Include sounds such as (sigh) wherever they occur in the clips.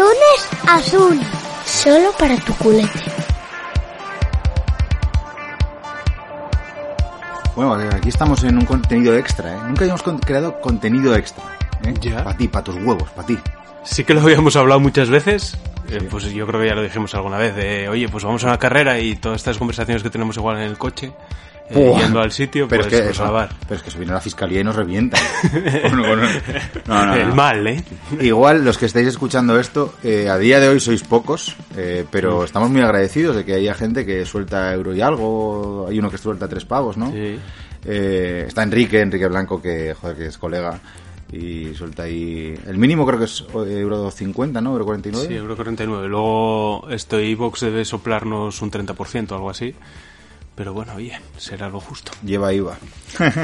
Lunes azul, solo para tu culete. Bueno, aquí estamos en un contenido extra, ¿eh? Nunca habíamos con- creado contenido extra. ¿eh? Ya. Para ti, para tus huevos, para ti. Sí que lo habíamos hablado muchas veces. Eh, pues yo creo que ya lo dijimos alguna vez. De, oye, pues vamos a una carrera y todas estas conversaciones que tenemos igual en el coche, eh, yendo al sitio, Pero pues, es que pues eso, grabar. pero es que eso viene a la fiscalía y nos revienta. (laughs) No, no, El mal, ¿eh? Igual los que estáis escuchando esto, eh, a día de hoy sois pocos, eh, pero estamos muy agradecidos de que haya gente que suelta euro y algo. Hay uno que suelta tres pavos, ¿no? Sí. Eh, está Enrique, Enrique Blanco, que, joder, que es colega. Y suelta ahí. El mínimo creo que es eh, euro 50, ¿no? Euro 49. Sí, euro 49. Luego esto iVox debe soplarnos un 30% o algo así. Pero bueno, oye, será lo justo. Lleva IVA. (laughs)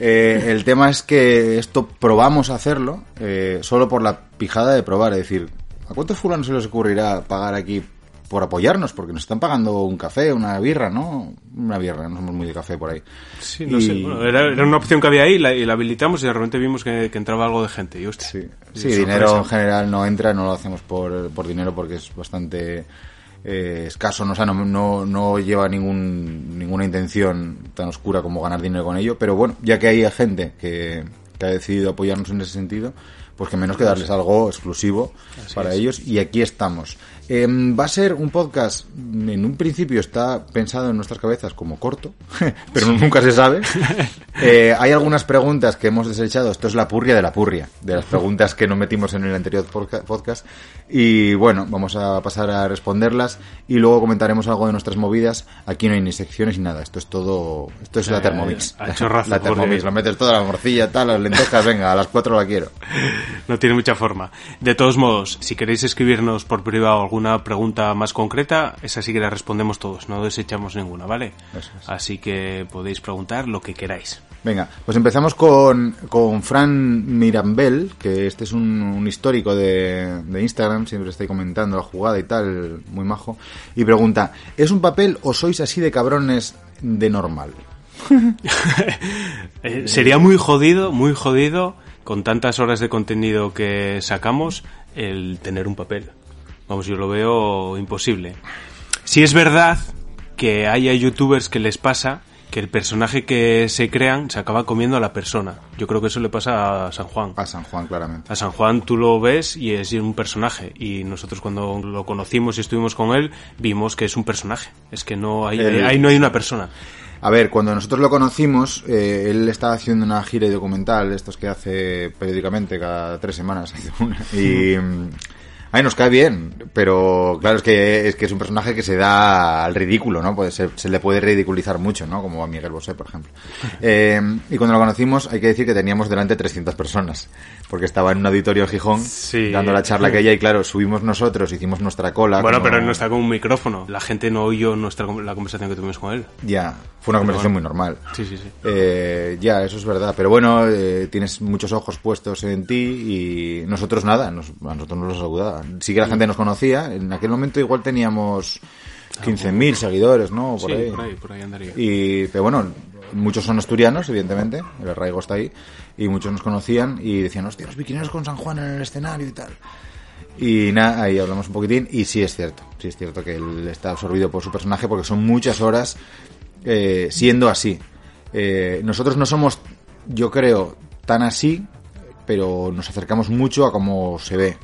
Eh, el tema es que esto probamos a hacerlo eh, solo por la pijada de probar. Es decir, ¿a cuántos fulanos se les ocurrirá pagar aquí por apoyarnos? Porque nos están pagando un café, una birra, ¿no? Una birra, no somos muy de café por ahí. Sí, no Y- sé. Bueno, era, era una opción que había ahí la- y la habilitamos y de repente vimos que, que entraba algo de gente. Y hostia, Sí, dinero en general no entra, no lo hacemos por, por dinero porque es bastante eh, escaso, no, o sea, no, no, no lleva ningún, ninguna intención tan oscura como ganar dinero con ello, pero bueno, ya que hay gente que, que ha decidido apoyarnos en ese sentido, pues que menos que darles algo exclusivo para ellos y aquí estamos. Em, va a ser un podcast, en un principio está pensado en nuestras cabezas como corto, (laughs) pero nunca se sabe. (laughs) Eh, hay algunas preguntas que hemos desechado, esto es la purria de la purria, de las preguntas que no metimos en el anterior podca- podcast. Y bueno, vamos a pasar a responderlas y luego comentaremos algo de nuestras movidas. Aquí no hay ni secciones ni nada, esto es todo, esto es la Eh, Thermomix. a chorrazo, (laughs) la Thermomix, porque- lo metes toda la morcilla, tal, las lentejas, venga, a las cuatro la quiero. No tiene mucha forma. De todos modos, si queréis escribirnos por privado alguna pregunta más concreta, esa sí que la respondemos todos, no desechamos ninguna, ¿vale? Es. Así que podéis preguntar lo que queráis. Venga, pues empezamos con, con Fran Mirambel, que este es un, un histórico de, de Instagram, siempre ahí comentando la jugada y tal, muy majo, y pregunta, ¿es un papel o sois así de cabrones de normal? (laughs) Eh, sería muy jodido, muy jodido, con tantas horas de contenido que sacamos, el tener un papel. Vamos, yo lo veo imposible. Si es verdad que haya youtubers que les pasa que el personaje que se crean se acaba comiendo a la persona. Yo creo que eso le pasa a San Juan. A San Juan, claramente. A San Juan tú lo ves y es un personaje. Y nosotros cuando lo conocimos y estuvimos con él, vimos que es un personaje. Es que no hay, El- ahí no hay una persona. A ver, cuando nosotros lo conocimos, eh, él estaba haciendo una gira documental, estos que hace periódicamente, cada tres semanas (laughs) y... Ay, nos cae bien, pero claro, es que es que es un personaje que se da al ridículo, ¿no? Puede ser, se le puede ridiculizar mucho, ¿no? Como a Miguel Bosé, por ejemplo. (laughs) Eh, y cuando lo conocimos, hay que decir que teníamos delante 300 personas, porque estaba en un auditorio en Gijón, Sí. dando la charla aquella, y claro, subimos nosotros, hicimos nuestra cola. Bueno, como- pero no está con un micrófono. La gente no oyó nuestra, la conversación que tuvimos con él. Ya, fue una conversación bueno. muy normal. Sí, sí, sí. Eh, ya, eso es verdad. Pero bueno, eh, tienes muchos ojos puestos en ti y nosotros nada, nos- a nosotros nos lo saludaba. Sí que la gente nos conocía. En aquel momento igual teníamos 15.000 seguidores, ¿no? Por sí, ahí. por ahí, por ahí andaría. Y, pero bueno, muchos son asturianos, evidentemente, el arraigo está ahí, y muchos nos conocían y decían, hostia, los biquineros con San Juan en el escenario y tal. Y nada, ahí hablamos un poquitín, y sí es cierto, sí es cierto que él está absorbido por su personaje porque son muchas horas eh, siendo así. Eh, nosotros no somos, yo creo, tan así, pero nos acercamos mucho a cómo se ve.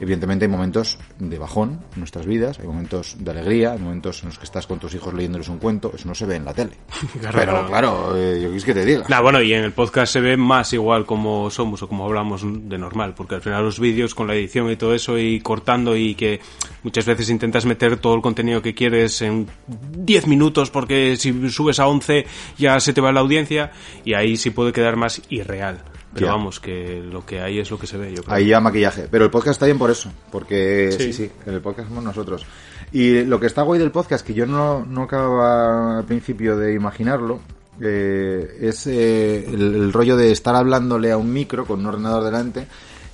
Evidentemente hay momentos de bajón en nuestras vidas, hay momentos de alegría, hay momentos en los que estás con tus hijos leyéndoles un cuento, eso no se ve en la tele. (laughs) Claro, pero claro. claro, eh, yo quis que te diga. Nah, bueno, y en el podcast se ve más igual como somos o como hablamos de normal, porque al final los vídeos con la edición y todo eso y cortando y que muchas veces intentas meter todo el contenido que quieres en 10 minutos porque si subes a 11 ya se te va la audiencia y ahí sí puede quedar más irreal. Pero Ya. vamos, que lo que hay es lo que se ve, yo creo. Ahí ya maquillaje. Pero el podcast está bien por eso. Porque sí, Sí. sí, el podcast somos nosotros. Y lo que está guay del podcast, que yo no, no acababa al principio de imaginarlo, eh, es eh, el, el rollo de estar hablándole a un micro con un ordenador delante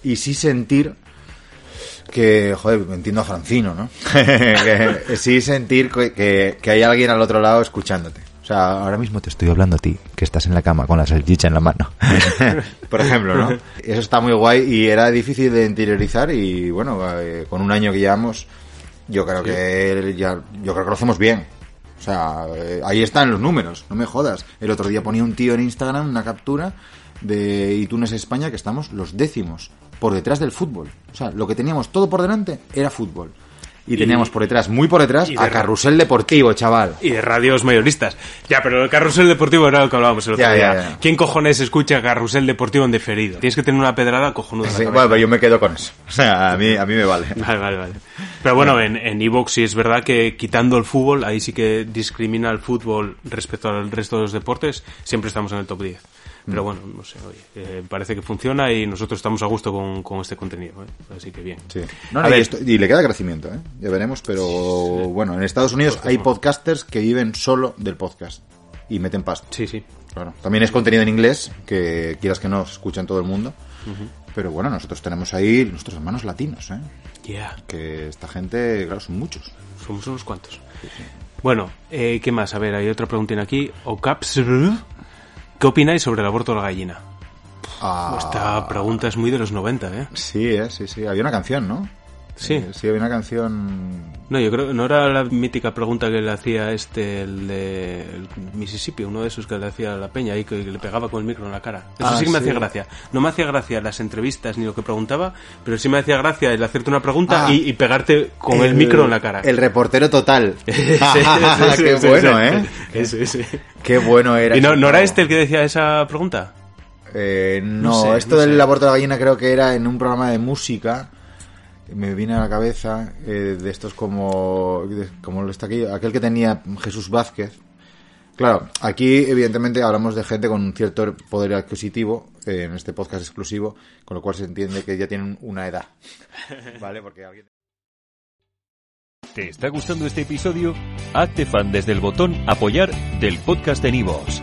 y sí sentir que, joder, entiendo a Francino, ¿no? (laughs) que, sí sentir que, que- que hay alguien al otro lado escuchándote. O sea, ahora mismo te estoy hablando a ti, que estás en la cama con la salchicha en la mano. (laughs) Por ejemplo, ¿no? Eso está muy guay y era difícil de interiorizar y bueno, eh, con un año que llevamos, yo creo que ya, yo creo que lo hacemos bien. O sea, eh, ahí están los números, no me jodas. El otro día ponía un tío en Instagram una captura de iTunes España que estamos los décimos por detrás del fútbol. O sea, lo que teníamos todo por delante era fútbol. Y, teníamos por detrás, muy por detrás, y de a Carrusel Deportivo, chaval. Y de radios mayoristas. Ya, pero el carrusel deportivo era lo que hablábamos el otro Ya, día. ya, ya. ¿Quién cojones escucha carrusel deportivo en diferido? Tienes que tener una pedrada cojonuda. Sí, bueno, pero yo me quedo con eso. (laughs) O sea, a mí, a mí me vale. Vale, vale, vale. Pero bueno, en, en Evox sí es verdad que quitando el fútbol, ahí sí que discrimina el fútbol respecto al resto de los deportes, siempre estamos en el top 10. Pero bueno, no sé, oye, eh, parece que funciona y nosotros estamos a gusto con, con este contenido, ¿eh? así que bien. Sí. No, A no, y, ver, esto- y le queda crecimiento, ¿eh? Ya veremos, pero bueno, en Estados Unidos hay podcasters que viven solo del podcast y meten pasta. Sí, sí. Claro. También es contenido en inglés, que quieras que no, se escucha en todo el mundo. Pero bueno, nosotros tenemos ahí nuestros hermanos latinos, ¿eh? Yeah, Que esta gente, claro, son muchos. somos unos cuantos. Bueno, eh, ¿qué más? A ver, hay otra preguntina aquí. Ocaps, ¿qué opináis sobre el aborto de la gallina? Ah, Esta pregunta es muy de los 90, ¿eh? Sí, ¿eh? Sí, sí. Había una canción, ¿no? Sí. Eh, sí, había una canción... No, yo creo que no era la mítica pregunta que le hacía este, el de el Mississippi, uno de esos que le hacía a la peña y que le pegaba con el micro en la cara. Eso Ah, sí que me sí. hacía gracia. No me hacía gracia las entrevistas ni lo que preguntaba, pero sí me hacía gracia el hacerte una pregunta Ah. y, y pegarte con el, micro en la cara. El reportero total. Qué bueno. ¿eh? Qué bueno era. ¿Y no, no era este el que decía esa pregunta? Eh, no, No sé, esto no del sé. aborto de la gallina creo que era en un programa de música. Me viene a la cabeza eh, de estos como, de- como lo está aquí, aquel que tenía Jesús Vázquez. Claro, aquí evidentemente hablamos de gente con un cierto poder adquisitivo eh, en este podcast exclusivo, con lo cual se entiende que ya tienen una edad. (laughs) ¿Vale? Porque alguien... ¿Te está gustando este episodio? Hazte fan desde el botón Apoyar del podcast de Nivos.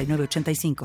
906985.